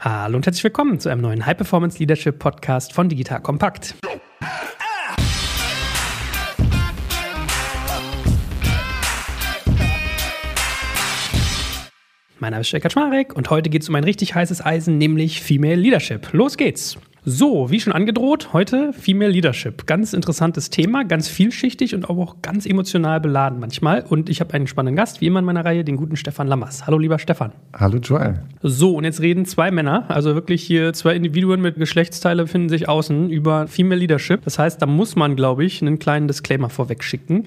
Hallo und herzlich willkommen zu einem neuen High Performance Leadership Podcast von Digital Kompakt. Mein Name ist Stefan Schmarek und heute geht es um ein richtig heißes Eisen, nämlich Female Leadership. Los geht's! So, wie schon angedroht, heute Female Leadership. Ganz interessantes Thema, ganz vielschichtig und auch ganz emotional beladen manchmal. Und ich habe einen spannenden Gast, wie immer in meiner Reihe, den guten Stefan Lammers. Hallo, lieber Stefan. Hallo, Joel. So, und jetzt reden zwei Männer, also wirklich hier zwei Individuen mit Geschlechtsteile befinden sich außen über Female Leadership. Das heißt, da muss man, glaube ich, einen kleinen Disclaimer vorweg schicken.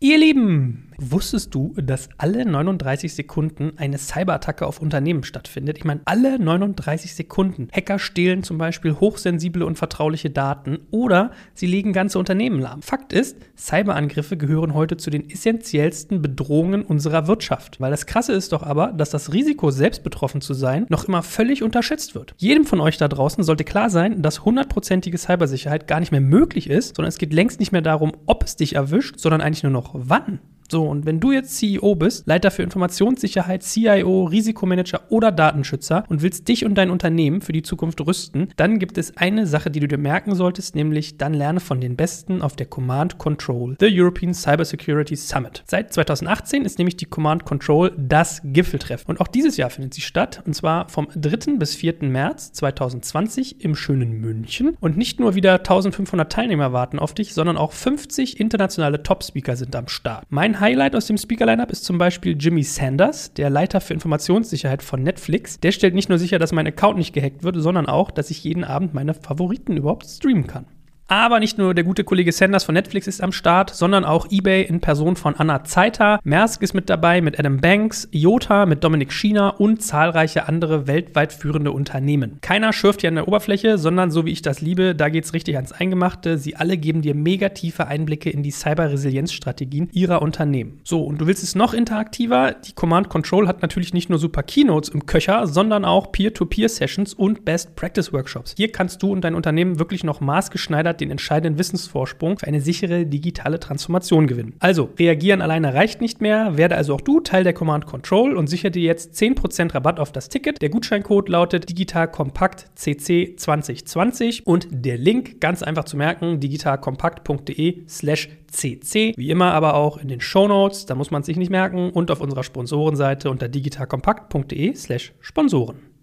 Ihr Lieben, Wusstest du, dass alle 39 Sekunden eine Cyberattacke auf Unternehmen stattfindet? Ich meine, alle 39 Sekunden. Hacker stehlen zum Beispiel hochsensible und vertrauliche Daten oder sie legen ganze Unternehmen lahm. Fakt ist, Cyberangriffe gehören heute zu den essentiellsten Bedrohungen unserer Wirtschaft. Weil das Krasse ist doch aber, dass das Risiko, selbst betroffen zu sein, noch immer völlig unterschätzt wird. Jedem von euch da draußen sollte klar sein, dass hundertprozentige Cybersicherheit gar nicht mehr möglich ist, sondern es geht längst nicht mehr darum, ob es dich erwischt, sondern eigentlich nur noch wann. So, und wenn du jetzt CEO bist, Leiter für Informationssicherheit, CIO, Risikomanager oder Datenschützer und willst dich und dein Unternehmen für die Zukunft rüsten, dann gibt es eine Sache, die du dir merken solltest, nämlich dann lerne von den Besten auf der Command Control, the European Cybersecurity Summit. Seit 2018 ist nämlich die Command Control das Gipfeltreffen. Und auch dieses Jahr findet sie statt, und zwar vom 3. bis 4. März 2020 im schönen München. Und nicht nur wieder 1500 Teilnehmer warten auf dich, sondern auch 50 internationale Top-Speaker sind am Start. Mein Highlight aus dem Speaker-Lineup ist zum Beispiel Jimmy Sanders, der Leiter für Informationssicherheit von Netflix. Der stellt nicht nur sicher, dass mein Account nicht gehackt wird, sondern auch, dass ich jeden Abend meine Favoriten überhaupt streamen kann. Aber nicht nur der gute Kollege Sanders von Netflix ist am Start, sondern auch eBay in Person von Anna Zeiter. Maersk ist mit dabei mit Adam Banks, IOTA mit Dominik Schiener und zahlreiche andere weltweit führende Unternehmen. Keiner schürft hier an der Oberfläche, sondern so wie ich das liebe, da geht's richtig ans Eingemachte. Sie alle geben dir mega tiefe Einblicke in die Cyber-Resilienz-Strategien ihrer Unternehmen. So, und du willst es noch interaktiver? Die Command Control hat natürlich nicht nur super Keynotes im Köcher, sondern auch Peer-to-Peer-Sessions und Best-Practice-Workshops. Hier kannst du und dein Unternehmen wirklich noch maßgeschneidert den entscheidenden Wissensvorsprung für eine sichere digitale Transformation gewinnen. Also, reagieren alleine reicht nicht mehr, werde also auch du Teil der Command Control und sichere dir jetzt 10% Rabatt auf das Ticket. Der Gutscheincode lautet digitalkompakt CC 2020 und der Link ganz einfach zu merken, digitalkompakt.de slash CC. Wie immer aber auch in den Show Notes, da muss man es sich nicht merken und auf unserer Sponsorenseite unter digitalkompakt.de slash Sponsoren.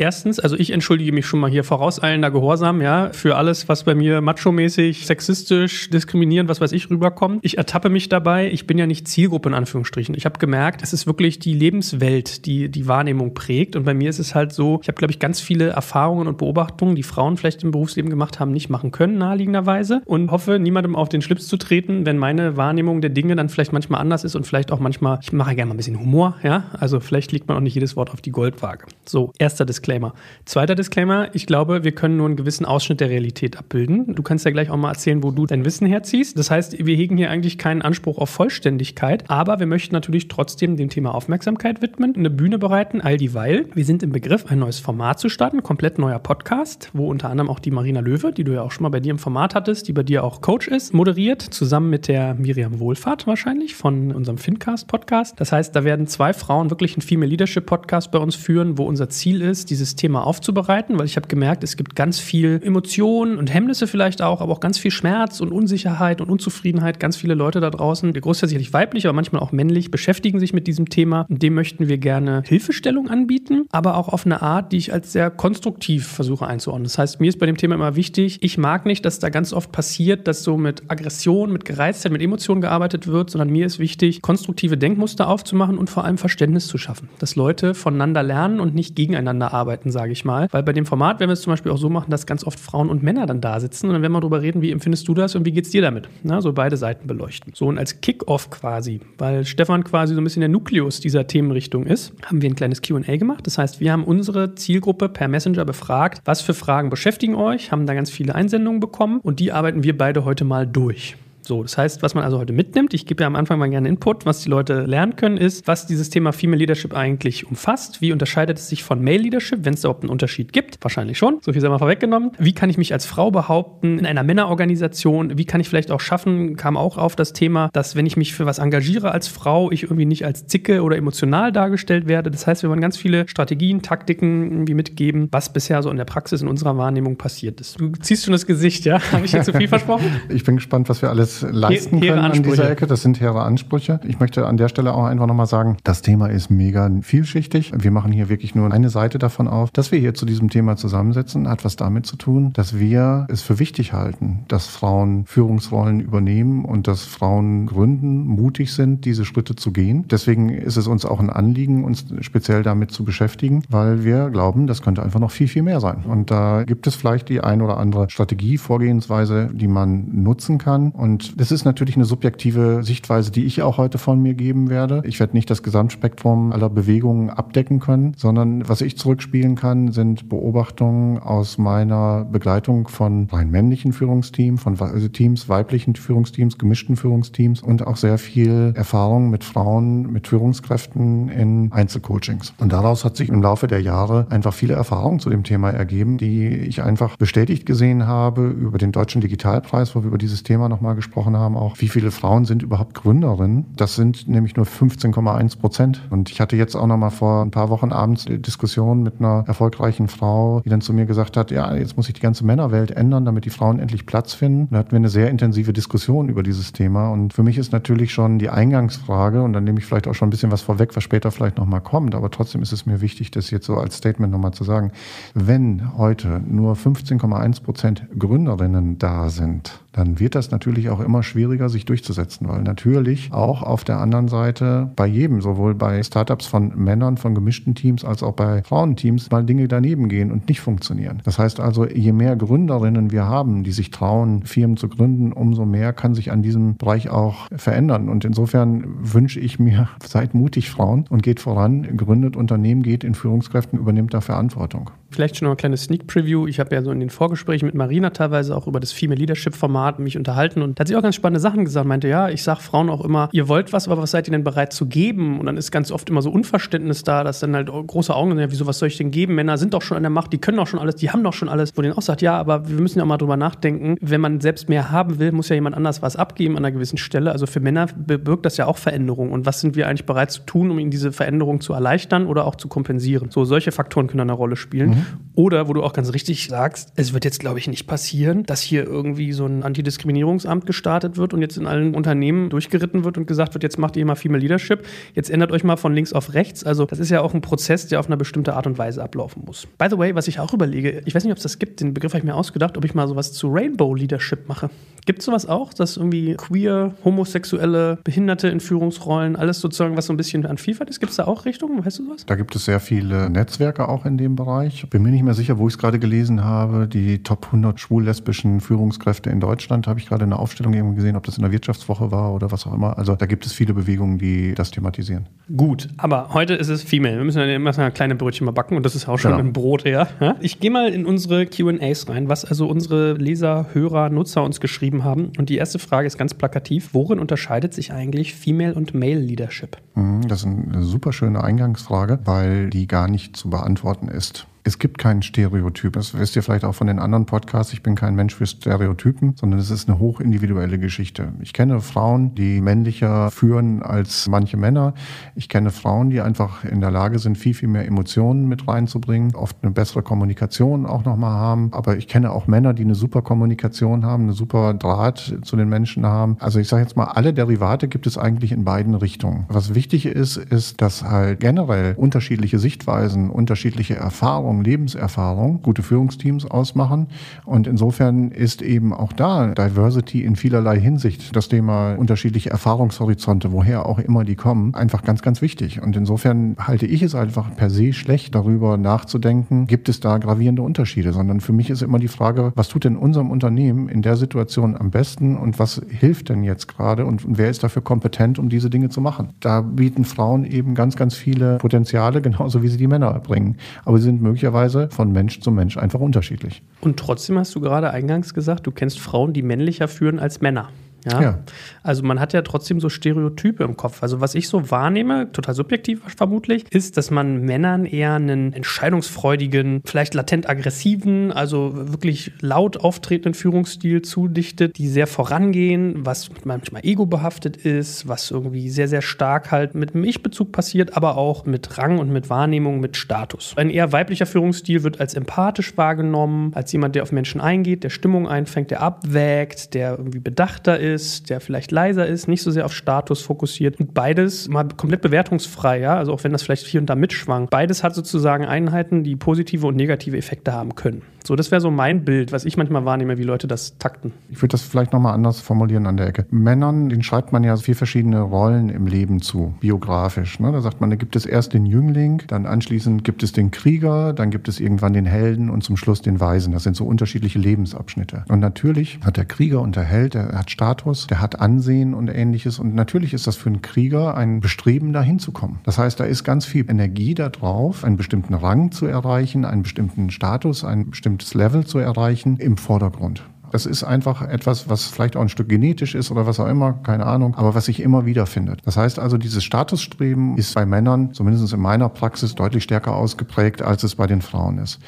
Erstens, also ich entschuldige mich schon mal hier vorauseilender Gehorsam, ja, für alles, was bei mir macho-mäßig, sexistisch, diskriminierend, was weiß ich, rüberkommt. Ich ertappe mich dabei. Ich bin ja nicht Zielgruppe in Anführungsstrichen. Ich habe gemerkt, es ist wirklich die Lebenswelt, die die Wahrnehmung prägt. Und bei mir ist es halt so, ich habe, glaube ich, ganz viele Erfahrungen und Beobachtungen, die Frauen vielleicht im Berufsleben gemacht haben, nicht machen können, naheliegenderweise. Und hoffe, niemandem auf den Schlips zu treten, wenn meine Wahrnehmung der Dinge dann vielleicht manchmal anders ist und vielleicht auch manchmal, ich mache gerne mal ein bisschen Humor, ja. Also vielleicht liegt man auch nicht jedes Wort auf die Goldwaage. So, erster Disclaimer. Disclaimer. Zweiter Disclaimer, ich glaube, wir können nur einen gewissen Ausschnitt der Realität abbilden. Du kannst ja gleich auch mal erzählen, wo du dein Wissen herziehst. Das heißt, wir hegen hier eigentlich keinen Anspruch auf Vollständigkeit, aber wir möchten natürlich trotzdem dem Thema Aufmerksamkeit widmen, eine Bühne bereiten, all dieweil. Wir sind im Begriff, ein neues Format zu starten, komplett neuer Podcast, wo unter anderem auch die Marina Löwe, die du ja auch schon mal bei dir im Format hattest, die bei dir auch Coach ist, moderiert, zusammen mit der Miriam Wohlfahrt wahrscheinlich von unserem Fincast-Podcast. Das heißt, da werden zwei Frauen wirklich einen Female Leadership Podcast bei uns führen, wo unser Ziel ist, dieses Thema aufzubereiten, weil ich habe gemerkt, es gibt ganz viel Emotionen und Hemmnisse vielleicht auch, aber auch ganz viel Schmerz und Unsicherheit und Unzufriedenheit. Ganz viele Leute da draußen, der Großteil sicherlich weiblich, aber manchmal auch männlich, beschäftigen sich mit diesem Thema. Und dem möchten wir gerne Hilfestellung anbieten, aber auch auf eine Art, die ich als sehr konstruktiv versuche einzuordnen. Das heißt, mir ist bei dem Thema immer wichtig, ich mag nicht, dass da ganz oft passiert, dass so mit Aggression, mit Gereiztheit, mit Emotionen gearbeitet wird, sondern mir ist wichtig, konstruktive Denkmuster aufzumachen und vor allem Verständnis zu schaffen. Dass Leute voneinander lernen und nicht gegeneinander arbeiten, sage ich mal. Weil bei dem Format werden wir es zum Beispiel auch so machen, dass ganz oft Frauen und Männer dann da sitzen und dann werden wir darüber reden, wie empfindest du das und wie geht's dir damit? Na, so beide Seiten beleuchten. So und als Kick-Off quasi, weil Stefan quasi so ein bisschen der Nukleus dieser Themenrichtung ist, haben wir ein kleines QA gemacht. Das heißt, wir haben unsere Zielgruppe per Messenger befragt, was für Fragen beschäftigen euch, haben da ganz viele Einsendungen bekommen und die arbeiten wir beide heute mal durch. So, das heißt, was man also heute mitnimmt, ich gebe ja am Anfang mal gerne Input, was die Leute lernen können, ist, was dieses Thema Female Leadership eigentlich umfasst. Wie unterscheidet es sich von Male Leadership, wenn es überhaupt einen Unterschied gibt? Wahrscheinlich schon. So viel sei mal vorweggenommen. Wie kann ich mich als Frau behaupten in einer Männerorganisation? Wie kann ich vielleicht auch schaffen, kam auch auf das Thema, dass wenn ich mich für was engagiere als Frau, ich irgendwie nicht als zicke oder emotional dargestellt werde. Das heißt, wir wollen ganz viele Strategien, Taktiken irgendwie mitgeben, was bisher so in der Praxis in unserer Wahrnehmung passiert ist. Du ziehst schon das Gesicht, ja? Habe ich hier zu viel versprochen? Ich bin gespannt, was wir alles leisten He können an dieser Ecke. Das sind hehre Ansprüche. Ich möchte an der Stelle auch einfach nochmal sagen, das Thema ist mega vielschichtig. Wir machen hier wirklich nur eine Seite davon auf. Dass wir hier zu diesem Thema zusammensetzen, hat was damit zu tun, dass wir es für wichtig halten, dass Frauen Führungsrollen übernehmen und dass Frauen gründen, mutig sind, diese Schritte zu gehen. Deswegen ist es uns auch ein Anliegen, uns speziell damit zu beschäftigen, weil wir glauben, das könnte einfach noch viel, viel mehr sein. Und da gibt es vielleicht die ein oder andere Strategie, Vorgehensweise, die man nutzen kann. Und das ist natürlich eine subjektive Sichtweise, die ich auch heute von mir geben werde. Ich werde nicht das Gesamtspektrum aller Bewegungen abdecken können, sondern was ich zurückspielen kann, sind Beobachtungen aus meiner Begleitung von rein männlichen Führungsteams, von also Teams, weiblichen Führungsteams, gemischten Führungsteams und auch sehr viel Erfahrung mit Frauen, mit Führungskräften in Einzelcoachings. Und daraus hat sich im Laufe der Jahre einfach viele Erfahrungen zu dem Thema ergeben, die ich einfach bestätigt gesehen habe über den Deutschen Digitalpreis, wo wir über dieses Thema nochmal gesprochen haben, auch wie viele Frauen sind überhaupt Gründerinnen. Das sind nämlich nur 15,1 Prozent. Und ich hatte jetzt auch nochmal vor ein paar Wochen abends eine Diskussion mit einer erfolgreichen Frau, die dann zu mir gesagt hat, ja, jetzt muss ich die ganze Männerwelt ändern, damit die Frauen endlich Platz finden. Da hatten wir eine sehr intensive Diskussion über dieses Thema. Und für mich ist natürlich schon die Eingangsfrage, und dann nehme ich vielleicht auch schon ein bisschen was vorweg, was später vielleicht nochmal kommt, aber trotzdem ist es mir wichtig, das jetzt so als Statement nochmal zu sagen. Wenn heute nur 15,1 Prozent Gründerinnen da sind, dann wird das natürlich auch immer schwieriger, sich durchzusetzen, weil natürlich auch auf der anderen Seite bei jedem, sowohl bei Startups von Männern, von gemischten Teams, als auch bei Frauenteams, mal Dinge daneben gehen und nicht funktionieren. Das heißt also, je mehr Gründerinnen wir haben, die sich trauen, Firmen zu gründen, umso mehr kann sich an diesem Bereich auch verändern. Und insofern wünsche ich mir, seid mutig Frauen und geht voran, gründet Unternehmen, geht in Führungskräften, übernimmt da Verantwortung. Vielleicht schon noch ein kleines Sneak Preview. Ich habe ja so in den Vorgesprächen mit Marina teilweise auch über das Female Leadership Format mich unterhalten und da hat sie auch ganz spannende Sachen gesagt. Meinte, ja, ich sage Frauen auch immer, ihr wollt was, aber was seid ihr denn bereit zu geben? Und dann ist ganz oft immer so Unverständnis da, dass dann halt große Augen sind, ja, wieso, was soll ich denn geben? Männer sind doch schon an der Macht, die können doch schon alles, die haben doch schon alles. Wo denen auch sagt, ja, aber wir müssen ja auch mal drüber nachdenken. Wenn man selbst mehr haben will, muss ja jemand anders was abgeben an einer gewissen Stelle. Also für Männer bewirkt das ja auch Veränderung. Und was sind wir eigentlich bereit zu tun, um ihnen diese Veränderung zu erleichtern oder auch zu kompensieren? So, solche Faktoren können eine Rolle spielen. Mhm. Oder, wo du auch ganz richtig sagst, es wird jetzt, glaube ich, nicht passieren, dass hier irgendwie so ein Antidiskriminierungsamt gestartet wird und jetzt in allen Unternehmen durchgeritten wird und gesagt wird, jetzt macht ihr mal Female Leadership, jetzt ändert euch mal von links auf rechts. Also das ist ja auch ein Prozess, der auf eine bestimmte Art und Weise ablaufen muss. By the way, was ich auch überlege, ich weiß nicht, ob es das gibt, den Begriff habe ich mir ausgedacht, ob ich mal sowas zu Rainbow Leadership mache. Gibt es sowas auch, dass irgendwie queer, homosexuelle, Behinderte in Führungsrollen, alles sozusagen, was so ein bisschen an Vielfalt ist? Gibt es da auch Richtungen? Weißt du sowas? Da gibt es sehr viele Netzwerke auch in dem Bereich. Bin mir nicht mehr sicher, wo ich es gerade gelesen habe. Die Top 100 schwul-lesbischen Führungskräfte in Deutschland habe ich gerade eine Aufstellung irgendwie gesehen, ob das in der Wirtschaftswoche war oder was auch immer. Also da gibt es viele Bewegungen, die das thematisieren. Gut, aber heute ist es Female. Wir müssen ja immer so kleine Brötchen mal backen und das ist auch schon genau. ein Brot her. Ich gehe mal in unsere QAs rein, was also unsere Leser, Hörer, Nutzer uns geschrieben haben. Und die erste Frage ist ganz plakativ. Worin unterscheidet sich eigentlich Female und Male Leadership? Mhm, das ist eine super schöne Eingangsfrage, weil die gar nicht zu beantworten ist. Es gibt keinen Stereotyp. Das wisst ihr vielleicht auch von den anderen Podcasts. Ich bin kein Mensch für Stereotypen, sondern es ist eine hochindividuelle Geschichte. Ich kenne Frauen, die männlicher führen als manche Männer. Ich kenne Frauen, die einfach in der Lage sind, viel, viel mehr Emotionen mit reinzubringen, oft eine bessere Kommunikation auch nochmal haben. Aber ich kenne auch Männer, die eine super Kommunikation haben, eine super Draht zu den Menschen haben. Also ich sage jetzt mal, alle Derivate gibt es eigentlich in beiden Richtungen. Was wichtig ist, ist, dass halt generell unterschiedliche Sichtweisen, unterschiedliche Erfahrungen, Erfahrung, Lebenserfahrung gute Führungsteams ausmachen. Und insofern ist eben auch da Diversity in vielerlei Hinsicht, das Thema unterschiedliche Erfahrungshorizonte, woher auch immer die kommen, einfach ganz, ganz wichtig. Und insofern halte ich es einfach per se schlecht, darüber nachzudenken, gibt es da gravierende Unterschiede, sondern für mich ist immer die Frage, was tut denn unserem Unternehmen in der Situation am besten und was hilft denn jetzt gerade und wer ist dafür kompetent, um diese Dinge zu machen? Da bieten Frauen eben ganz, ganz viele Potenziale, genauso wie sie die Männer erbringen. Aber sie sind möglicherweise möglicherweise von Mensch zu Mensch einfach unterschiedlich. Und trotzdem hast du gerade eingangs gesagt, du kennst Frauen, die männlicher führen als Männer. Ja? ja? Also man hat ja trotzdem so Stereotype im Kopf. Also was ich so wahrnehme, total subjektiv vermutlich, ist, dass man Männern eher einen entscheidungsfreudigen, vielleicht latent aggressiven, also wirklich laut auftretenden Führungsstil zudichtet, die sehr vorangehen, was manchmal ego behaftet ist, was irgendwie sehr, sehr stark halt mit dem Ich-Bezug passiert, aber auch mit Rang und mit Wahrnehmung, mit Status. Ein eher weiblicher Führungsstil wird als empathisch wahrgenommen, als jemand, der auf Menschen eingeht, der Stimmung einfängt, der abwägt, der irgendwie bedachter ist ist, der vielleicht leiser ist, nicht so sehr auf Status fokussiert. Und beides mal komplett bewertungsfrei, ja, also auch wenn das vielleicht hier und da mitschwankt. Beides hat sozusagen Einheiten, die positive und negative Effekte haben können. So, das wäre so mein Bild, was ich manchmal wahrnehme, wie Leute das takten. Ich würde das vielleicht nochmal anders formulieren an der Ecke. Männern, denen schreibt man ja vier verschiedene Rollen im Leben zu, biografisch. Ne? Da sagt man, da gibt es erst den Jüngling, dann anschließend gibt es den Krieger, dann gibt es irgendwann den Helden und zum Schluss den Weisen. Das sind so unterschiedliche Lebensabschnitte. Und natürlich hat der Krieger und der Held, der hat Status, der hat Ansehen und ähnliches. Und natürlich ist das für einen Krieger ein Bestreben, da hinzukommen. Das heißt, da ist ganz viel Energie da drauf, einen bestimmten Rang zu erreichen, einen bestimmten Status, einen bestimmten bestimmtes Level zu erreichen im Vordergrund. Das ist einfach etwas, was vielleicht auch ein Stück genetisch ist oder was auch immer, keine Ahnung, aber was sich immer wieder findet. Das heißt also, dieses Statusstreben ist bei Männern, zumindest in meiner Praxis, deutlich stärker ausgeprägt, als es bei den Frauen ist.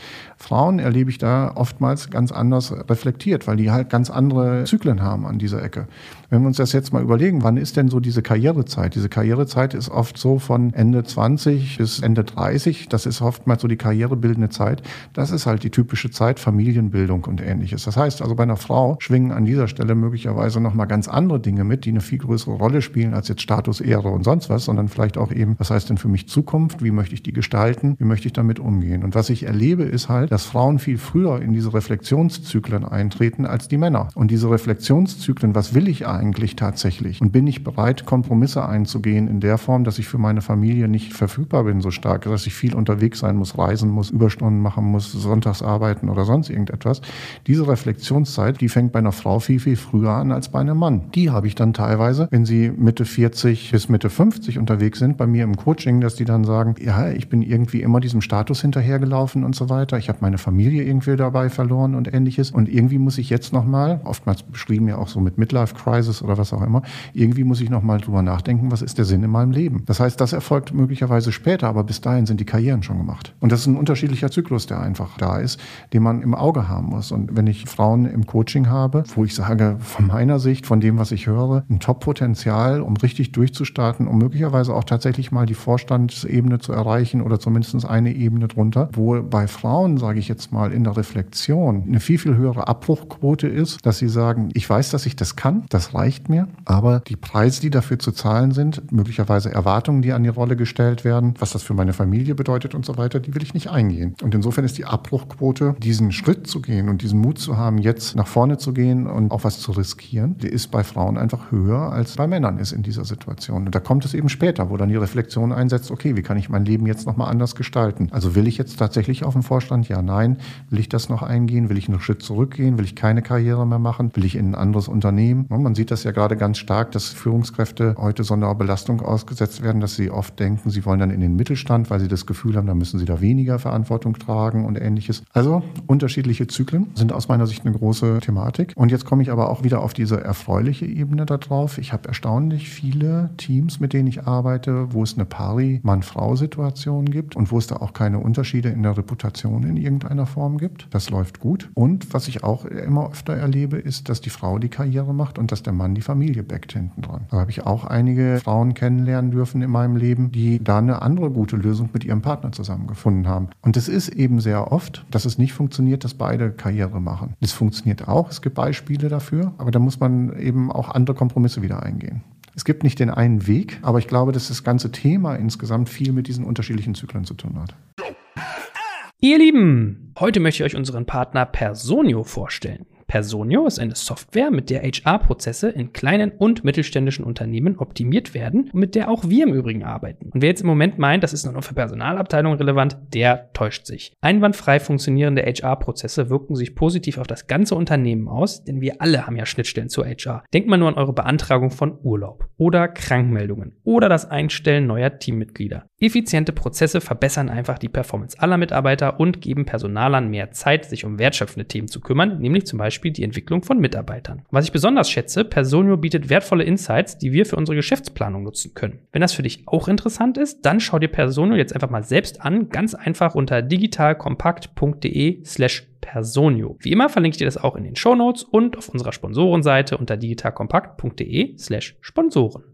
Frauen erlebe ich da oftmals ganz anders reflektiert, weil die halt ganz andere Zyklen haben an dieser Ecke. Wenn wir uns das jetzt mal überlegen, wann ist denn so diese Karrierezeit? Diese Karrierezeit ist oft so von Ende 20 bis Ende 30. Das ist oftmals so die karrierebildende Zeit. Das ist halt die typische Zeit Familienbildung und ähnliches. Das heißt also, bei einer Frau schwingen an dieser Stelle möglicherweise nochmal ganz andere Dinge mit, die eine viel größere Rolle spielen als jetzt Status, Ehre und sonst was, sondern vielleicht auch eben, was heißt denn für mich Zukunft? Wie möchte ich die gestalten? Wie möchte ich damit umgehen? Und was ich erlebe, ist halt, dass Frauen viel früher in diese Reflexionszyklen eintreten als die Männer. Und diese Reflexionszyklen, was will ich eigentlich tatsächlich? Und bin ich bereit, Kompromisse einzugehen in der Form, dass ich für meine Familie nicht verfügbar bin so stark, dass ich viel unterwegs sein muss, reisen muss, Überstunden machen muss, sonntags arbeiten oder sonst irgendetwas. Diese Reflexionszeit, die fängt bei einer Frau viel, viel früher an als bei einem Mann. Die habe ich dann teilweise, wenn sie Mitte 40 bis Mitte 50 unterwegs sind, bei mir im Coaching, dass die dann sagen, ja, ich bin irgendwie immer diesem Status hinterhergelaufen und so weiter. Ich habe meine Familie irgendwie dabei verloren und ähnliches. Und irgendwie muss ich jetzt nochmal, oftmals beschrieben ja auch so mit Midlife Crisis oder was auch immer, irgendwie muss ich nochmal drüber nachdenken, was ist der Sinn in meinem Leben. Das heißt, das erfolgt möglicherweise später, aber bis dahin sind die Karrieren schon gemacht. Und das ist ein unterschiedlicher Zyklus, der einfach da ist, den man im Auge haben muss. Und wenn ich Frauen im Coaching habe, wo ich sage, von meiner Sicht, von dem, was ich höre, ein Top-Potenzial, um richtig durchzustarten, um möglicherweise auch tatsächlich mal die Vorstandsebene zu erreichen oder zumindest eine Ebene drunter, wo bei Frauen, sage ich jetzt mal, in der Reflexion eine viel, viel höhere Abbruchquote ist, dass sie sagen, ich weiß, dass ich das kann, das reicht mir, aber die Preise, die dafür zu zahlen sind, möglicherweise Erwartungen, die an die Rolle gestellt werden, was das für meine Familie bedeutet und so weiter, die will ich nicht eingehen. Und insofern ist die Abbruchquote, diesen Schritt zu gehen und diesen Mut zu haben, jetzt nach vorne zu gehen und auch was zu riskieren, die ist bei Frauen einfach höher als bei Männern ist in dieser Situation. Und da kommt es eben später, wo dann die Reflexion einsetzt, okay, wie kann ich mein Leben jetzt nochmal anders gestalten? Also will ich jetzt tatsächlich auf den Vorstand? Ja, nein. Will ich das noch eingehen? Will ich einen Schritt zurückgehen? Will ich keine Karriere mehr machen? Will ich in ein anderes Unternehmen? Man sieht das ja gerade ganz stark, dass Führungskräfte heute so Belastung ausgesetzt werden, dass sie oft denken, sie wollen dann in den Mittelstand, weil sie das Gefühl haben, da müssen sie da weniger Verantwortung tragen und ähnliches. Also unterschiedliche Zyklen sind aus meiner Sicht eine große Thematik. Und jetzt komme ich aber auch wieder auf diese erfreuliche Ebene da drauf. Ich habe erstaunlich viele Teams, mit denen ich arbeite, wo es eine Pari-Mann-Frau-Situation gibt und wo es da auch keine Unterschiede in der Reputation in irgendeiner Form gibt. Das läuft gut. Und was ich auch immer öfter erlebe, ist, dass die Frau die Karriere macht und dass der Mann die Familie backt hinten dran. Da habe ich auch einige Frauen kennenlernen dürfen in meinem Leben, die da eine andere gute Lösung mit ihrem Partner zusammengefunden haben. Und es ist eben sehr oft, dass es nicht funktioniert, dass beide Karriere machen. Es funktioniert auch, es gibt Beispiele dafür, aber da muss man eben auch andere Kompromisse wieder eingehen. Es gibt nicht den einen Weg, aber ich glaube, dass das ganze Thema insgesamt viel mit diesen unterschiedlichen Zyklen zu tun hat. Ihr Lieben, heute möchte ich euch unseren Partner Personio vorstellen. Personio ist eine Software, mit der HR-Prozesse in kleinen und mittelständischen Unternehmen optimiert werden und mit der auch wir im Übrigen arbeiten. Und wer jetzt im Moment meint, das ist nur noch für Personalabteilungen relevant, der täuscht sich. Einwandfrei funktionierende HR-Prozesse wirken sich positiv auf das ganze Unternehmen aus, denn wir alle haben ja Schnittstellen zur HR. Denkt mal nur an eure Beantragung von Urlaub oder Krankmeldungen oder das Einstellen neuer Teammitglieder. Effiziente Prozesse verbessern einfach die Performance aller Mitarbeiter und geben Personalern mehr Zeit, sich um wertschöpfende Themen zu kümmern, nämlich zum Beispiel Beispiel die Entwicklung von Mitarbeitern. Was ich besonders schätze, Personio bietet wertvolle Insights, die wir für unsere Geschäftsplanung nutzen können. Wenn das für dich auch interessant ist, dann schau dir Personio jetzt einfach mal selbst an, ganz einfach unter digitalkompakt.de slash Personio. Wie immer verlinke ich dir das auch in den Show Notes und auf unserer Sponsorenseite unter digitalkompakt.de slash Sponsoren.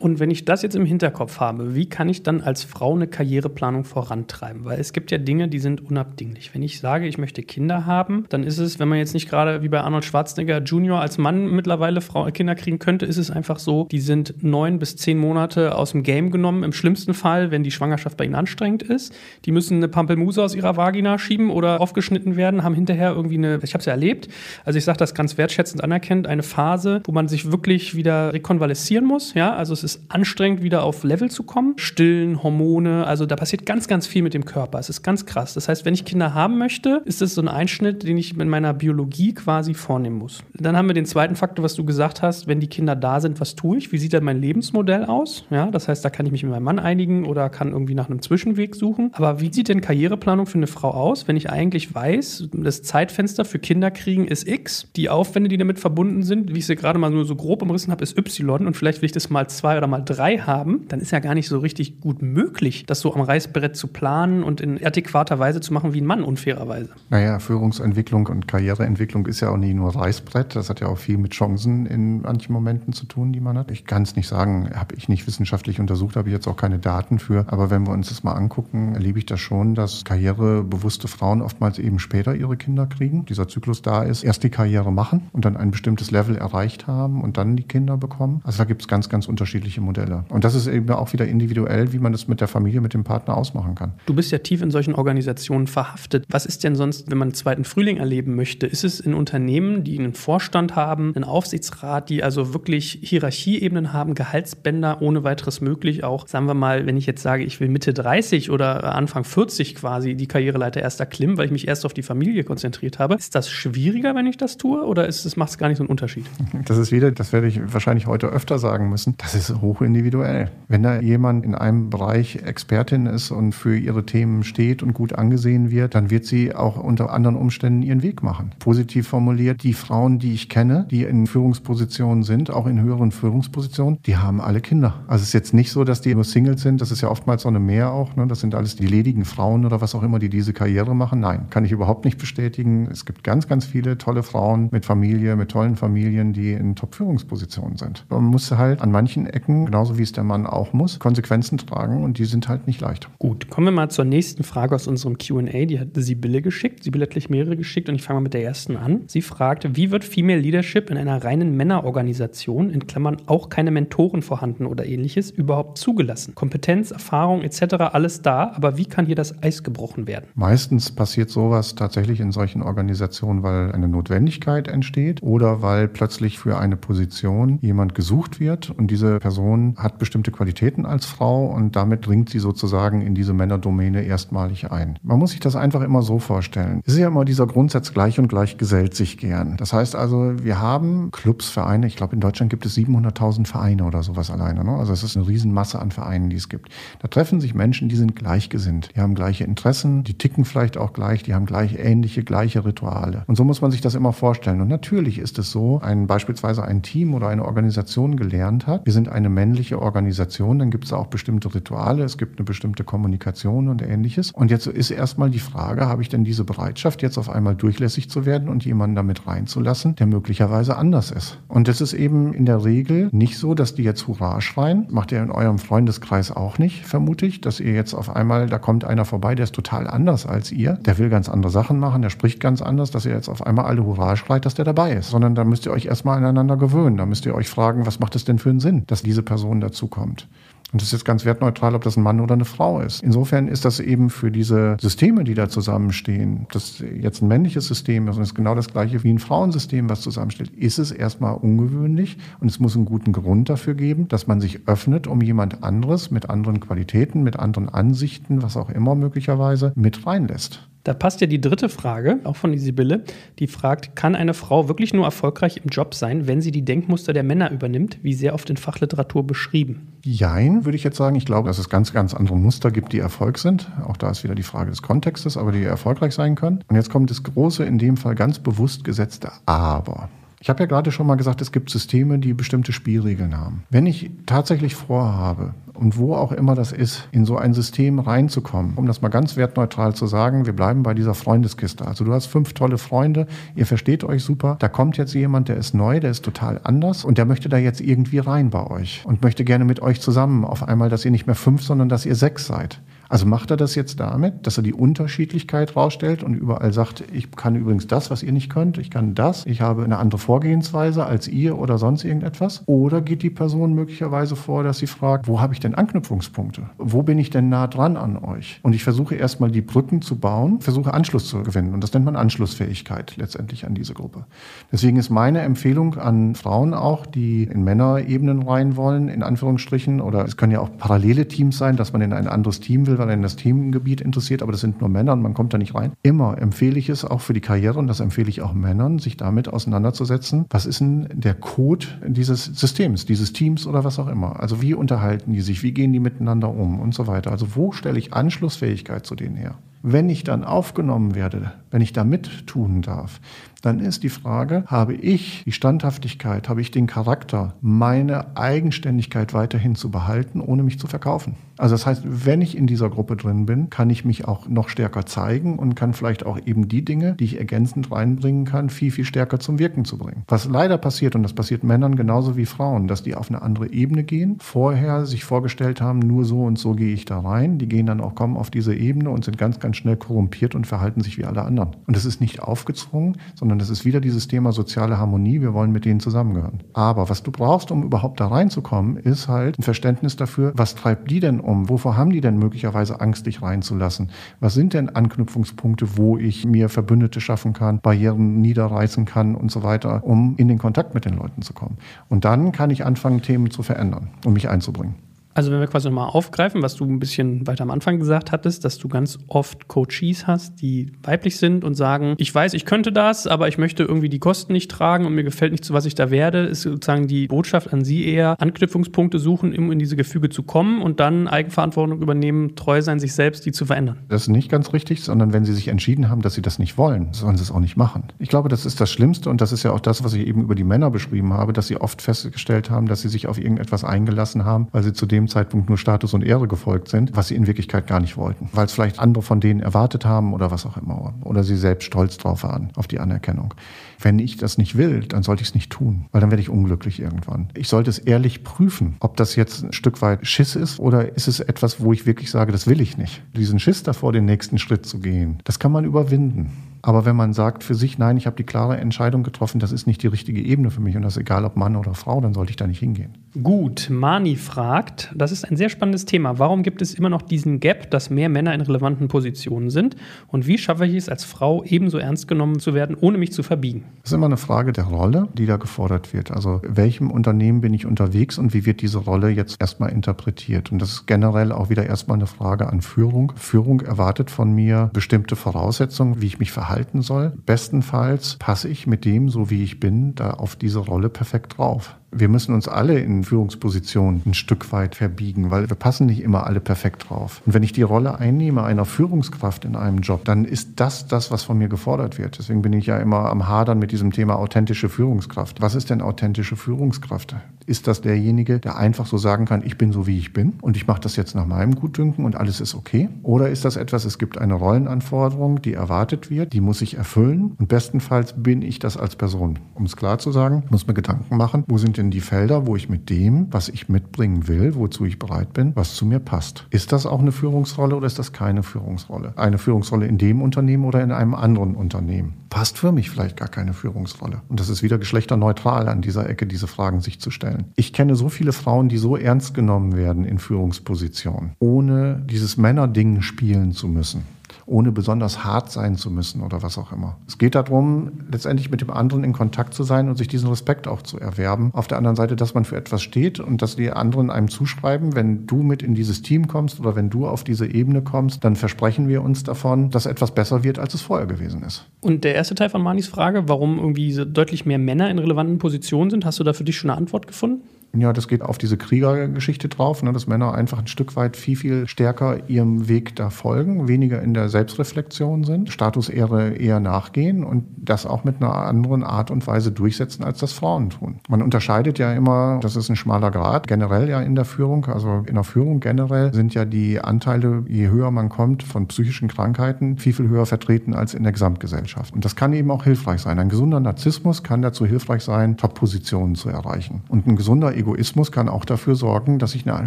Und wenn ich das jetzt im Hinterkopf habe, wie kann ich dann als Frau eine Karriereplanung vorantreiben? Weil es gibt ja Dinge, die sind unabdinglich. Wenn ich sage, ich möchte Kinder haben, dann ist es, wenn man jetzt nicht gerade wie bei Arnold Schwarzenegger Junior als Mann mittlerweile Frau, Kinder kriegen könnte, ist es einfach so, die sind neun bis zehn Monate aus dem Game genommen. Im schlimmsten Fall, wenn die Schwangerschaft bei ihnen anstrengend ist. Die müssen eine Pampelmuse aus ihrer Vagina schieben oder aufgeschnitten werden, haben hinterher irgendwie eine, ich habe es ja erlebt, also ich sage das ganz wertschätzend anerkennt, eine Phase, wo man sich wirklich wieder rekonvaleszieren muss. Ja, also es ist ist anstrengend, wieder auf Level zu kommen. Stillen, Hormone, also da passiert ganz, ganz viel mit dem Körper. Es ist ganz krass. Das heißt, wenn ich Kinder haben möchte, ist das so ein Einschnitt, den ich in meiner Biologie quasi vornehmen muss. Dann haben wir den zweiten Faktor, was du gesagt hast, wenn die Kinder da sind, was tue ich? Wie sieht dann mein Lebensmodell aus? Ja, das heißt, da kann ich mich mit meinem Mann einigen oder kann irgendwie nach einem Zwischenweg suchen. Aber wie sieht denn Karriereplanung für eine Frau aus, wenn ich eigentlich weiß, das Zeitfenster für Kinder kriegen ist X, die Aufwände, die damit verbunden sind, wie ich sie gerade mal nur so grob umrissen habe, ist Y und vielleicht will ich das mal zwei oder mal drei haben, dann ist ja gar nicht so richtig gut möglich, das so am Reißbrett zu planen und in adäquater Weise zu machen wie ein Mann, unfairerweise. Naja, Führungsentwicklung und Karriereentwicklung ist ja auch nicht nur Reißbrett, das hat ja auch viel mit Chancen in manchen Momenten zu tun, die man hat. Ich kann es nicht sagen, habe ich nicht wissenschaftlich untersucht, habe ich jetzt auch keine Daten für, aber wenn wir uns das mal angucken, erlebe ich das schon, dass karrierebewusste Frauen oftmals eben später ihre Kinder kriegen, dieser Zyklus da ist, erst die Karriere machen und dann ein bestimmtes Level erreicht haben und dann die Kinder bekommen. Also da gibt es ganz, ganz unterschiedliche unterschiedliche Modelle. Und das ist eben auch wieder individuell, wie man das mit der Familie, mit dem Partner ausmachen kann. Du bist ja tief in solchen Organisationen verhaftet. Was ist denn sonst, wenn man einen zweiten Frühling erleben möchte? Ist es in Unternehmen, die einen Vorstand haben, einen Aufsichtsrat, die also wirklich Hierarchieebenen haben, Gehaltsbänder ohne weiteres möglich, auch, sagen wir mal, wenn ich jetzt sage, ich will Mitte 30 oder Anfang 40 quasi die Karriereleiter erst erklimmen, weil ich mich erst auf die Familie konzentriert habe. Ist das schwieriger, wenn ich das tue oder macht es gar nicht so einen Unterschied? Das ist wieder, das werde ich wahrscheinlich heute öfter sagen müssen. Das ist hochindividuell. Wenn da jemand in einem Bereich Expertin ist und für ihre Themen steht und gut angesehen wird, dann wird sie auch unter anderen Umständen ihren Weg machen. Positiv formuliert, die Frauen, die ich kenne, die in Führungspositionen sind, auch in höheren Führungspositionen, die haben alle Kinder. Also es ist jetzt nicht so, dass die nur Singles sind, das ist ja oftmals so eine Mehr auch, ne? das sind alles die ledigen Frauen oder was auch immer, die diese Karriere machen. Nein, kann ich überhaupt nicht bestätigen. Es gibt ganz, ganz viele tolle Frauen mit Familie, mit tollen Familien, die in Top-Führungspositionen sind. Man muss halt an manchen Ecken genauso wie es der Mann auch muss, Konsequenzen tragen und die sind halt nicht leicht. Gut, kommen wir mal zur nächsten Frage aus unserem QA. Die hat Sibylle geschickt. Sibylle hat gleich mehrere geschickt und ich fange mal mit der ersten an. Sie fragt, wie wird Female Leadership in einer reinen Männerorganisation, in Klammern auch keine Mentoren vorhanden oder ähnliches, überhaupt zugelassen? Kompetenz, Erfahrung etc. alles da, aber wie kann hier das Eis gebrochen werden? Meistens passiert sowas tatsächlich in solchen Organisationen, weil eine Notwendigkeit entsteht oder weil plötzlich für eine Position jemand gesucht wird und diese Person Person hat bestimmte Qualitäten als Frau und damit dringt sie sozusagen in diese Männerdomäne erstmalig ein. Man muss sich das einfach immer so vorstellen. Es ist ja immer dieser Grundsatz, gleich und gleich gesellt sich gern. Das heißt also, wir haben Clubs, Vereine. Ich glaube, in Deutschland gibt es 700.000 Vereine oder sowas alleine. Ne? Also es ist eine Riesenmasse an Vereinen, die es gibt. Da treffen sich Menschen, die sind gleichgesinnt. Die haben gleiche Interessen, die ticken vielleicht auch gleich, die haben gleich ähnliche, gleiche Rituale. Und so muss man sich das immer vorstellen. Und natürlich ist es so, ein beispielsweise ein Team oder eine Organisation gelernt hat, wir sind eine männliche Organisation, dann gibt es auch bestimmte Rituale, es gibt eine bestimmte Kommunikation und ähnliches. Und jetzt ist erstmal die Frage, habe ich denn diese Bereitschaft, jetzt auf einmal durchlässig zu werden und jemanden damit reinzulassen, der möglicherweise anders ist? Und das ist eben in der Regel nicht so, dass die jetzt Hurra schreien. Macht ihr in eurem Freundeskreis auch nicht, vermute ich, dass ihr jetzt auf einmal, da kommt einer vorbei, der ist total anders als ihr, der will ganz andere Sachen machen, der spricht ganz anders, dass ihr jetzt auf einmal alle Hurra schreit, dass der dabei ist. Sondern da müsst ihr euch erstmal aneinander gewöhnen. Da müsst ihr euch fragen, was macht es denn für einen Sinn, dass diese Person dazukommt. Und es ist jetzt ganz wertneutral, ob das ein Mann oder eine Frau ist. Insofern ist das eben für diese Systeme, die da zusammenstehen, das jetzt ein männliches System ist und ist genau das gleiche wie ein Frauensystem, was zusammensteht, ist es erstmal ungewöhnlich und es muss einen guten Grund dafür geben, dass man sich öffnet, um jemand anderes mit anderen Qualitäten, mit anderen Ansichten, was auch immer möglicherweise, mit reinlässt. Da passt ja die dritte Frage, auch von die Sibylle, die fragt, kann eine Frau wirklich nur erfolgreich im Job sein, wenn sie die Denkmuster der Männer übernimmt, wie sehr oft in Fachliteratur beschrieben? Jein, würde ich jetzt sagen. Ich glaube, dass es ganz, ganz andere Muster gibt, die Erfolg sind. Auch da ist wieder die Frage des Kontextes, aber die erfolgreich sein können. Und jetzt kommt das große, in dem Fall ganz bewusst gesetzte Aber. Ich habe ja gerade schon mal gesagt, es gibt Systeme, die bestimmte Spielregeln haben. Wenn ich tatsächlich vorhabe, und wo auch immer das ist, in so ein System reinzukommen, um das mal ganz wertneutral zu sagen, wir bleiben bei dieser Freundeskiste. Also du hast fünf tolle Freunde, ihr versteht euch super, da kommt jetzt jemand, der ist neu, der ist total anders und der möchte da jetzt irgendwie rein bei euch und möchte gerne mit euch zusammen auf einmal, dass ihr nicht mehr fünf, sondern dass ihr sechs seid. Also macht er das jetzt damit, dass er die Unterschiedlichkeit rausstellt und überall sagt, ich kann übrigens das, was ihr nicht könnt, ich kann das, ich habe eine andere Vorgehensweise als ihr oder sonst irgendetwas? Oder geht die Person möglicherweise vor, dass sie fragt, wo habe ich denn Anknüpfungspunkte? Wo bin ich denn nah dran an euch? Und ich versuche erstmal die Brücken zu bauen, versuche Anschluss zu gewinnen. Und das nennt man Anschlussfähigkeit letztendlich an diese Gruppe. Deswegen ist meine Empfehlung an Frauen auch, die in Männerebenen rein wollen, in Anführungsstrichen, oder es können ja auch parallele Teams sein, dass man in ein anderes Team will, weil einen das Themengebiet interessiert, aber das sind nur Männer und man kommt da nicht rein. Immer empfehle ich es auch für die Karriere und das empfehle ich auch Männern, sich damit auseinanderzusetzen. Was ist denn der Code dieses Systems, dieses Teams oder was auch immer? Also wie unterhalten die sich? Wie gehen die miteinander um und so weiter? Also wo stelle ich Anschlussfähigkeit zu denen her? Wenn ich dann aufgenommen werde, wenn ich da mittun darf, dann ist die Frage, habe ich die Standhaftigkeit, habe ich den Charakter, meine Eigenständigkeit weiterhin zu behalten, ohne mich zu verkaufen. Also das heißt, wenn ich in dieser Gruppe drin bin, kann ich mich auch noch stärker zeigen und kann vielleicht auch eben die Dinge, die ich ergänzend reinbringen kann, viel, viel stärker zum Wirken zu bringen. Was leider passiert, und das passiert Männern genauso wie Frauen, dass die auf eine andere Ebene gehen, vorher sich vorgestellt haben, nur so und so gehe ich da rein, die gehen dann auch kommen auf diese Ebene und sind ganz, ganz schnell korrumpiert und verhalten sich wie alle anderen. Und das ist nicht aufgezwungen, sondern sondern das ist wieder dieses Thema soziale Harmonie. Wir wollen mit denen zusammengehören. Aber was du brauchst, um überhaupt da reinzukommen, ist halt ein Verständnis dafür, was treibt die denn um? Wovor haben die denn möglicherweise Angst, dich reinzulassen? Was sind denn Anknüpfungspunkte, wo ich mir Verbündete schaffen kann, Barrieren niederreißen kann und so weiter, um in den Kontakt mit den Leuten zu kommen? Und dann kann ich anfangen, Themen zu verändern und mich einzubringen. Also wenn wir quasi nochmal aufgreifen, was du ein bisschen weiter am Anfang gesagt hattest, dass du ganz oft Coaches hast, die weiblich sind und sagen, ich weiß, ich könnte das, aber ich möchte irgendwie die Kosten nicht tragen und mir gefällt nicht, zu was ich da werde, ist sozusagen die Botschaft an sie eher, Anknüpfungspunkte suchen, um in diese Gefüge zu kommen und dann Eigenverantwortung übernehmen, treu sein, sich selbst, die zu verändern. Das ist nicht ganz richtig, sondern wenn sie sich entschieden haben, dass sie das nicht wollen, sollen sie es auch nicht machen. Ich glaube, das ist das Schlimmste und das ist ja auch das, was ich eben über die Männer beschrieben habe, dass sie oft festgestellt haben, dass sie sich auf irgendetwas eingelassen haben, weil sie zu dem Zeitpunkt nur Status und Ehre gefolgt sind, was sie in Wirklichkeit gar nicht wollten, weil es vielleicht andere von denen erwartet haben oder was auch immer. Oder sie selbst stolz drauf waren, auf die Anerkennung. Wenn ich das nicht will, dann sollte ich es nicht tun, weil dann werde ich unglücklich irgendwann. Ich sollte es ehrlich prüfen, ob das jetzt ein Stück weit Schiss ist oder ist es etwas, wo ich wirklich sage, das will ich nicht. Diesen Schiss davor, den nächsten Schritt zu gehen, das kann man überwinden. Aber wenn man sagt für sich, nein, ich habe die klare Entscheidung getroffen, das ist nicht die richtige Ebene für mich und das ist egal, ob Mann oder Frau, dann sollte ich da nicht hingehen. Gut, Mani fragt, das ist ein sehr spannendes Thema. Warum gibt es immer noch diesen Gap, dass mehr Männer in relevanten Positionen sind? Und wie schaffe ich es als Frau ebenso ernst genommen zu werden, ohne mich zu verbiegen? Das ist immer eine Frage der Rolle, die da gefordert wird. Also welchem Unternehmen bin ich unterwegs und wie wird diese Rolle jetzt erstmal interpretiert? Und das ist generell auch wieder erstmal eine Frage an Führung. Führung erwartet von mir bestimmte Voraussetzungen, wie ich mich verhalte verhalten soll. Bestenfalls passe ich mit dem, so wie ich bin, da auf diese Rolle perfekt drauf. Wir müssen uns alle in Führungspositionen ein Stück weit verbiegen, weil wir passen nicht immer alle perfekt drauf. Und wenn ich die Rolle einnehme einer Führungskraft in einem Job, dann ist das das, was von mir gefordert wird. Deswegen bin ich ja immer am Hadern mit diesem Thema authentische Führungskraft. Was ist denn authentische Führungskraft? Ist das derjenige, der einfach so sagen kann, ich bin so wie ich bin und ich mache das jetzt nach meinem Gutdünken und alles ist okay? Oder ist das etwas, es gibt eine Rollenanforderung, die erwartet wird, die muss ich erfüllen und bestenfalls bin ich das als Person. Um es klar zu sagen, muss mir Gedanken machen, wo sind denn die Felder, wo ich mit dem, was ich mitbringen will, wozu ich bereit bin, was zu mir passt. Ist das auch eine Führungsrolle oder ist das keine Führungsrolle? Eine Führungsrolle in dem Unternehmen oder in einem anderen Unternehmen? Passt für mich vielleicht gar keine Führungsrolle. Und das ist wieder geschlechterneutral an dieser Ecke, diese Fragen sich zu stellen. Ich kenne so viele Frauen, die so ernst genommen werden in Führungspositionen, ohne dieses Männerding spielen zu müssen ohne besonders hart sein zu müssen oder was auch immer. Es geht darum, letztendlich mit dem anderen in Kontakt zu sein und sich diesen Respekt auch zu erwerben. Auf der anderen Seite, dass man für etwas steht und dass die anderen einem zuschreiben, wenn du mit in dieses Team kommst oder wenn du auf diese Ebene kommst, dann versprechen wir uns davon, dass etwas besser wird, als es vorher gewesen ist. Und der erste Teil von Manis Frage, warum irgendwie deutlich mehr Männer in relevanten Positionen sind, hast du da für dich schon eine Antwort gefunden? Ja, das geht auf diese Kriegergeschichte drauf, ne, dass Männer einfach ein Stück weit viel, viel stärker ihrem Weg da folgen, weniger in der Selbstreflexion sind, Statusehre eher nachgehen und das auch mit einer anderen Art und Weise durchsetzen, als das Frauen tun. Man unterscheidet ja immer, das ist ein schmaler Grad, generell ja in der Führung, also in der Führung generell sind ja die Anteile, je höher man kommt, von psychischen Krankheiten viel, viel höher vertreten als in der Gesamtgesellschaft. Und das kann eben auch hilfreich sein. Ein gesunder Narzissmus kann dazu hilfreich sein, Top-Positionen zu erreichen. Und ein gesunder Egoismus kann auch dafür sorgen, dass ich eine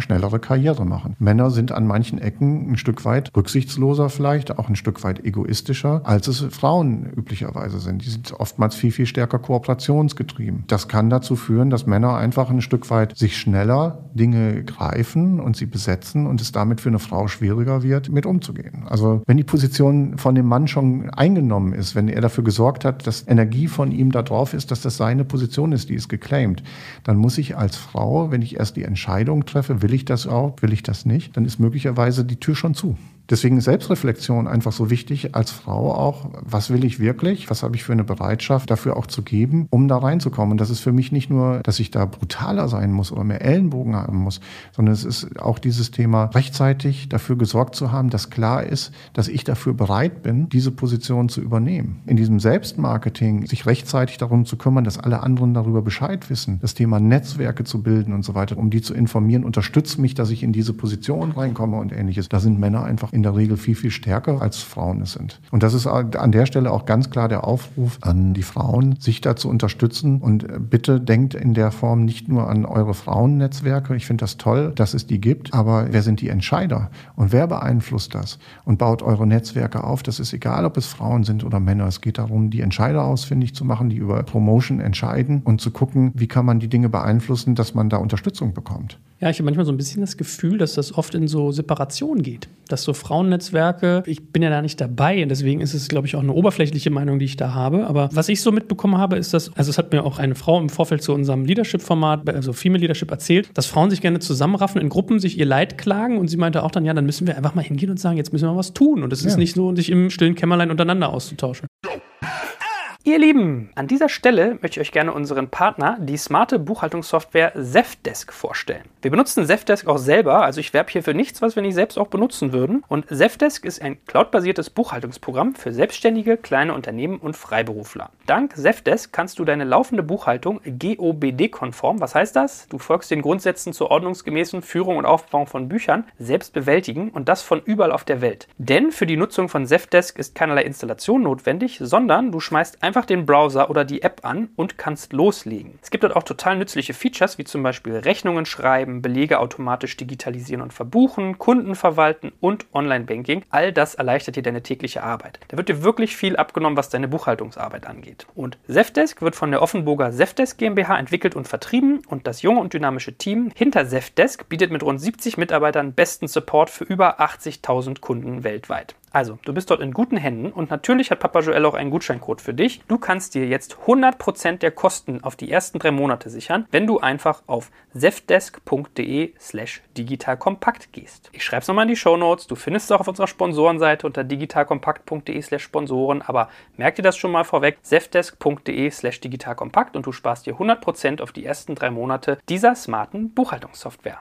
schnellere Karriere mache. Männer sind an manchen Ecken ein Stück weit rücksichtsloser vielleicht, auch ein Stück weit egoistischer, als es Frauen üblicherweise sind. Die sind oftmals viel, viel stärker kooperationsgetrieben. Das kann dazu führen, dass Männer einfach ein Stück weit sich schneller Dinge greifen und sie besetzen und es damit für eine Frau schwieriger wird, mit umzugehen. Also wenn die Position von dem Mann schon eingenommen ist, wenn er dafür gesorgt hat, dass Energie von ihm da drauf ist, dass das seine Position ist, die ist geclaimed, dann muss ich als Frau, wenn ich erst die Entscheidung treffe, will ich das auch, will ich das nicht, dann ist möglicherweise die Tür schon zu. Deswegen ist Selbstreflexion einfach so wichtig als Frau auch. Was will ich wirklich? Was habe ich für eine Bereitschaft dafür auch zu geben, um da reinzukommen? Und das ist für mich nicht nur, dass ich da brutaler sein muss oder mehr Ellenbogen haben muss, sondern es ist auch dieses Thema, rechtzeitig dafür gesorgt zu haben, dass klar ist, dass ich dafür bereit bin, diese Position zu übernehmen. In diesem Selbstmarketing sich rechtzeitig darum zu kümmern, dass alle anderen darüber Bescheid wissen, das Thema Netzwerke zu bilden und so weiter, um die zu informieren, unterstützt mich, dass ich in diese Position reinkomme und ähnliches. Da sind Männer einfach in der Regel viel, viel stärker als Frauen es sind. Und das ist an der Stelle auch ganz klar der Aufruf an die Frauen, sich da zu unterstützen. Und äh, bitte denkt in der Form nicht nur an eure Frauennetzwerke. Ich finde das toll, dass es die gibt. Aber wer sind die Entscheider? Und wer beeinflusst das? Und baut eure Netzwerke auf. Das ist egal, ob es Frauen sind oder Männer. Es geht darum, die Entscheider ausfindig zu machen, die über Promotion entscheiden und zu gucken, wie kann man die Dinge beeinflussen, dass man da Unterstützung bekommt. Ja, ich habe manchmal so ein bisschen das Gefühl, dass das oft in so Separation geht. Dass so Frauennetzwerke, ich bin ja da nicht dabei und deswegen ist es, glaube ich, auch eine oberflächliche Meinung, die ich da habe. Aber was ich so mitbekommen habe, ist, dass, also es hat mir auch eine Frau im Vorfeld zu unserem Leadership-Format, also Female Leadership, erzählt, dass Frauen sich gerne zusammenraffen, in Gruppen sich ihr Leid klagen und sie meinte auch dann, ja, dann müssen wir einfach mal hingehen und sagen, jetzt müssen wir was tun. Und es ja. ist nicht so, sich im stillen Kämmerlein untereinander auszutauschen. Ihr Lieben, an dieser Stelle möchte ich euch gerne unseren Partner, die smarte Buchhaltungssoftware Zefdesk, vorstellen. Wir benutzen Zefdesk auch selber, also ich werbe hier für nichts, was wir nicht selbst auch benutzen würden. Und Zefdesk ist ein cloudbasiertes Buchhaltungsprogramm für Selbstständige, kleine Unternehmen und Freiberufler. Dank Zefdesk kannst du deine laufende Buchhaltung GOBD-konform, was heißt das? Du folgst den Grundsätzen zur ordnungsgemäßen Führung und Aufbau von Büchern, selbst bewältigen und das von überall auf der Welt. Denn für die Nutzung von Zefdesk ist keinerlei Installation notwendig, sondern du schmeißt einfach einfach den Browser oder die App an und kannst loslegen. Es gibt dort auch total nützliche Features, wie zum Beispiel Rechnungen schreiben, Belege automatisch digitalisieren und verbuchen, Kunden verwalten und Online-Banking. All das erleichtert dir deine tägliche Arbeit. Da wird dir wirklich viel abgenommen, was deine Buchhaltungsarbeit angeht. Und Zefdesk wird von der Offenburger Zefdesk GmbH entwickelt und vertrieben und das junge und dynamische Team hinter Zefdesk bietet mit rund 70 Mitarbeitern besten Support für über 80.000 Kunden weltweit. Also, du bist dort in guten Händen und natürlich hat Papa Joel auch einen Gutscheincode für dich. Du kannst dir jetzt 100% der Kosten auf die ersten drei Monate sichern, wenn du einfach auf zefdesk.de slash digitalkompakt gehst. Ich schreibe es nochmal in die Show Notes. Du findest es auch auf unserer Sponsorenseite unter digitalkompakt.de slash Sponsoren, aber merk dir das schon mal vorweg, zefdesk.de slash digitalkompakt und du sparst dir 100% auf die ersten drei Monate dieser smarten Buchhaltungssoftware.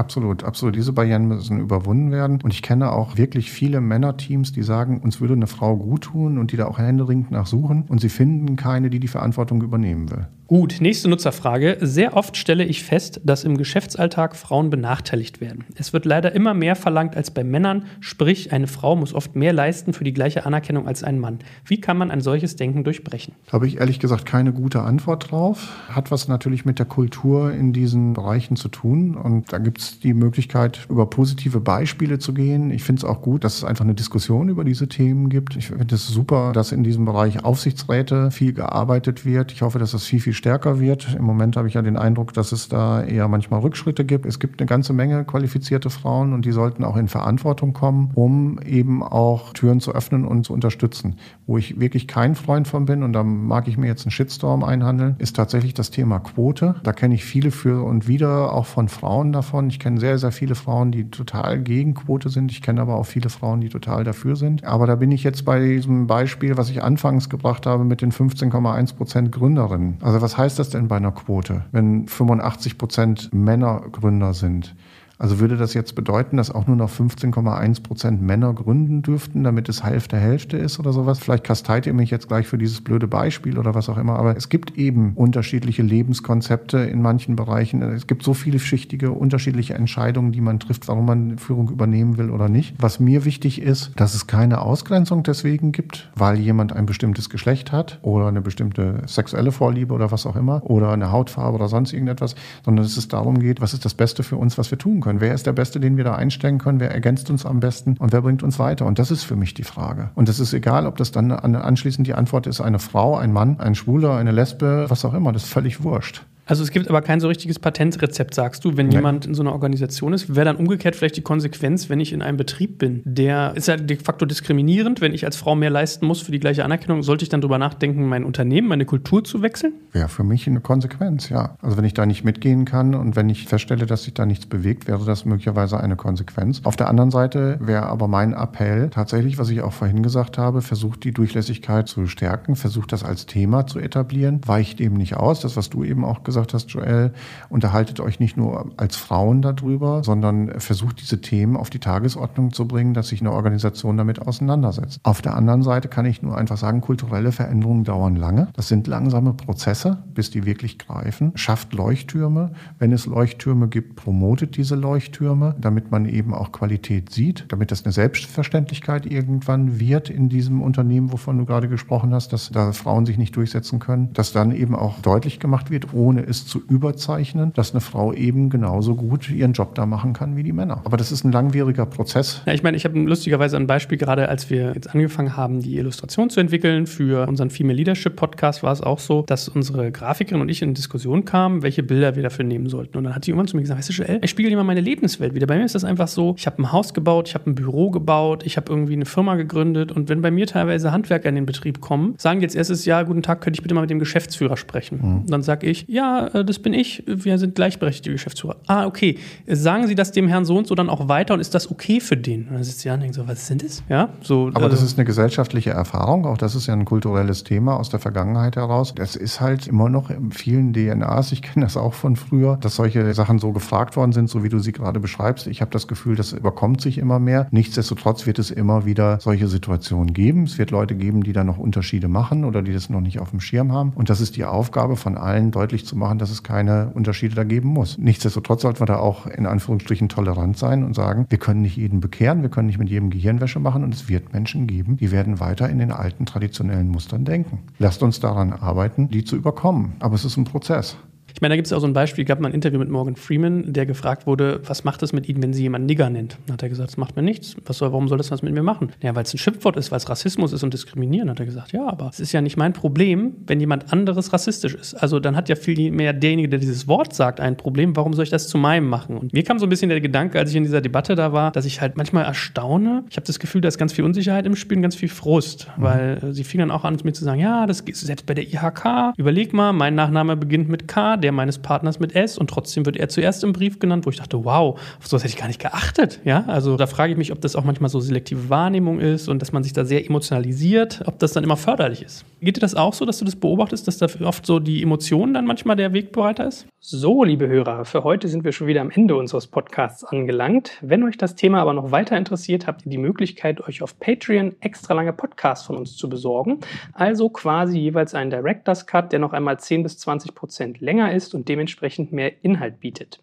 Absolut, absolut. Diese Barrieren müssen überwunden werden. Und ich kenne auch wirklich viele Männerteams, die sagen, uns würde eine Frau gut tun und die da auch händeringend nachsuchen. Und sie finden keine, die die Verantwortung übernehmen will. Gut, nächste Nutzerfrage. Sehr oft stelle ich fest, dass im Geschäftsalltag Frauen benachteiligt werden. Es wird leider immer mehr verlangt als bei Männern, sprich eine Frau muss oft mehr leisten für die gleiche Anerkennung als ein Mann. Wie kann man ein solches Denken durchbrechen? Habe ich ehrlich gesagt keine gute Antwort drauf. Hat was natürlich mit der Kultur in diesen Bereichen zu tun. Und da gibt es die Möglichkeit, über positive Beispiele zu gehen. Ich finde es auch gut, dass es einfach eine Diskussion über diese Themen gibt. Ich finde es super, dass in diesem Bereich Aufsichtsräte viel gearbeitet wird. Ich hoffe, dass das viel, viel stärker wird. Im Moment habe ich ja den Eindruck, dass es da eher manchmal Rückschritte gibt. Es gibt eine ganze Menge qualifizierte Frauen und die sollten auch in Verantwortung kommen, um eben auch Türen zu öffnen und zu unterstützen. Wo ich wirklich kein Freund von bin und da mag ich mir jetzt einen Shitstorm einhandeln, ist tatsächlich das Thema Quote. Da kenne ich viele für und wieder auch von Frauen davon. Ich kenne sehr, sehr viele Frauen, die total gegen Quote sind. Ich kenne aber auch viele Frauen, die total dafür sind. Aber da bin ich jetzt bei diesem Beispiel, was ich anfangs gebracht habe mit den 15,1 Prozent Gründerinnen. Also was heißt das denn bei einer Quote, wenn 85 Prozent Männer Gründer sind? Also würde das jetzt bedeuten, dass auch nur noch 15,1 Prozent Männer gründen dürften, damit es Hälfte Hälfte ist oder sowas? Vielleicht kasteit ihr mich jetzt gleich für dieses blöde Beispiel oder was auch immer, aber es gibt eben unterschiedliche Lebenskonzepte in manchen Bereichen. Es gibt so viele schichtige, unterschiedliche Entscheidungen, die man trifft, warum man Führung übernehmen will oder nicht. Was mir wichtig ist, dass es keine Ausgrenzung deswegen gibt, weil jemand ein bestimmtes Geschlecht hat oder eine bestimmte sexuelle Vorliebe oder was auch immer oder eine Hautfarbe oder sonst irgendetwas, sondern dass es darum geht, was ist das Beste für uns, was wir tun können können. Wer ist der Beste, den wir da einstellen können? Wer ergänzt uns am besten? Und wer bringt uns weiter? Und das ist für mich die Frage. Und es ist egal, ob das dann anschließend die Antwort ist, eine Frau, ein Mann, ein Schwuler, eine Lesbe, was auch immer. Das ist völlig wurscht. Also es gibt aber kein so richtiges Patentrezept, sagst du, wenn nee. jemand in so einer Organisation ist. Wäre dann umgekehrt vielleicht die Konsequenz, wenn ich in einem Betrieb bin, der ist ja de facto diskriminierend, wenn ich als Frau mehr leisten muss für die gleiche Anerkennung, sollte ich dann darüber nachdenken, mein Unternehmen, meine Kultur zu wechseln? Wäre für mich eine Konsequenz, ja. Also wenn ich da nicht mitgehen kann und wenn ich feststelle, dass sich da nichts bewegt, wäre das möglicherweise eine Konsequenz. Auf der anderen Seite wäre aber mein Appell tatsächlich, was ich auch vorhin gesagt habe, versucht die Durchlässigkeit zu stärken, versucht das als Thema zu etablieren, weicht eben nicht aus, das was du eben auch gesagt gesagt hast, Joel, unterhaltet euch nicht nur als Frauen darüber, sondern versucht diese Themen auf die Tagesordnung zu bringen, dass sich eine Organisation damit auseinandersetzt. Auf der anderen Seite kann ich nur einfach sagen, kulturelle Veränderungen dauern lange. Das sind langsame Prozesse, bis die wirklich greifen. Schafft Leuchttürme. Wenn es Leuchttürme gibt, promotet diese Leuchttürme, damit man eben auch Qualität sieht, damit das eine Selbstverständlichkeit irgendwann wird in diesem Unternehmen, wovon du gerade gesprochen hast, dass da Frauen sich nicht durchsetzen können, dass dann eben auch deutlich gemacht wird, ohne es zu überzeichnen, dass eine Frau eben genauso gut ihren Job da machen kann wie die Männer. Aber das ist ein langwieriger Prozess. Ja, ich meine, ich habe lustigerweise ein Beispiel gerade, als wir jetzt angefangen haben, die Illustration zu entwickeln für unseren Female Leadership Podcast, war es auch so, dass unsere Grafikerin und ich in Diskussion kamen, welche Bilder wir dafür nehmen sollten. Und dann hat sie irgendwann zu mir gesagt, weißt du, Joel, ich spiegel dir mal meine Lebenswelt wieder. Bei mir ist das einfach so, ich habe ein Haus gebaut, ich habe ein Büro gebaut, ich habe irgendwie eine Firma gegründet und wenn bei mir teilweise Handwerker in den Betrieb kommen, sagen jetzt erstes Jahr, guten Tag, könnte ich bitte mal mit dem Geschäftsführer sprechen. Mhm. Und dann sage ich, ja, äh, das bin ich, wir sind gleichberechtigte Geschäftsführer. Ah, okay. Sagen Sie das dem Herrn so und so dann auch weiter und ist das okay für den? Und dann sitzt sie an und denkt so, was sind das? Ja, so. Aber äh, das ist eine gesellschaftliche Erfahrung, auch das ist ja ein kulturelles Thema aus der Vergangenheit heraus. Das ist halt immer noch in vielen DNAs, ich kenne das auch von früher, dass solche Sachen so gefragt worden sind, so wie du sie gerade beschreibst. Ich habe das Gefühl, das überkommt sich immer mehr. Nichtsdestotrotz wird es immer wieder solche Situationen geben. Es wird Leute geben, die da noch Unterschiede machen oder die das noch nicht auf dem Schirm haben. Und das ist die Aufgabe von allen, deutlich zu machen, dass es keine Unterschiede da geben muss. Nichtsdestotrotz sollten wir da auch in Anführungsstrichen tolerant sein und sagen, wir können nicht jeden bekehren, wir können nicht mit jedem Gehirnwäsche machen und es wird Menschen geben, die werden weiter in den alten traditionellen Mustern denken. Lasst uns daran arbeiten, die zu überkommen. Aber es ist ein Prozess. Ich meine, da gibt es auch so ein Beispiel, gab mal ein Interview mit Morgan Freeman, der gefragt wurde, was macht es mit Ihnen, wenn Sie jemanden Nigger nennt? Dann hat er gesagt, das macht mir nichts. Was soll, warum soll das was mit mir machen? Ja, weil es ein Schimpfwort ist, weil es Rassismus ist und Diskriminieren, hat er gesagt. Ja, aber es ist ja nicht mein Problem, wenn jemand anderes rassistisch ist. Also dann hat ja viel mehr derjenige, der dieses Wort sagt, ein Problem. Warum soll ich das zu meinem machen? Und mir kam so ein bisschen der Gedanke, als ich in dieser Debatte da war, dass ich halt manchmal erstaune. Ich habe das Gefühl, da ist ganz viel Unsicherheit im Spiel und ganz viel Frust, mhm. weil äh, sie fingen dann auch an, mir zu sagen, ja, das ist selbst bei der IHK. Überleg mal, mein Nachname beginnt mit K, der meines Partners mit S und trotzdem wird er zuerst im Brief genannt, wo ich dachte, wow, auf sowas hätte ich gar nicht geachtet. Ja, also da frage ich mich, ob das auch manchmal so selektive Wahrnehmung ist und dass man sich da sehr emotionalisiert, ob das dann immer förderlich ist. Geht dir das auch so, dass du das beobachtest, dass da oft so die Emotionen dann manchmal der Wegbereiter ist? So, liebe Hörer, für heute sind wir schon wieder am Ende unseres Podcasts angelangt. Wenn euch das Thema aber noch weiter interessiert, habt ihr die Möglichkeit, euch auf Patreon extra lange Podcasts von uns zu besorgen. Also quasi jeweils einen Director's Cut, der noch einmal 10 bis 20 Prozent länger ist und dementsprechend mehr Inhalt bietet.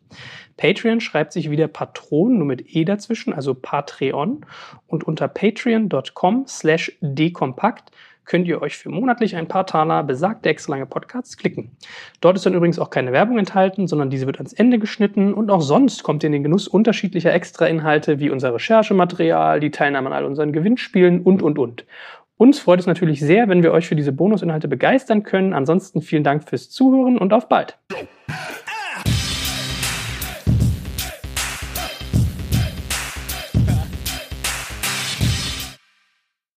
Patreon schreibt sich wieder Patron, nur mit E dazwischen, also Patreon. Und unter patreon.com slash dekompakt könnt ihr euch für monatlich ein paar Taler besagte extra Podcasts klicken. Dort ist dann übrigens auch keine Werbung enthalten, sondern diese wird ans Ende geschnitten und auch sonst kommt ihr in den Genuss unterschiedlicher Extra-Inhalte wie unser Recherchematerial, die Teilnahme an all unseren Gewinnspielen und, und, und. Uns freut es natürlich sehr, wenn wir euch für diese Bonusinhalte begeistern können. Ansonsten vielen Dank fürs Zuhören und auf bald.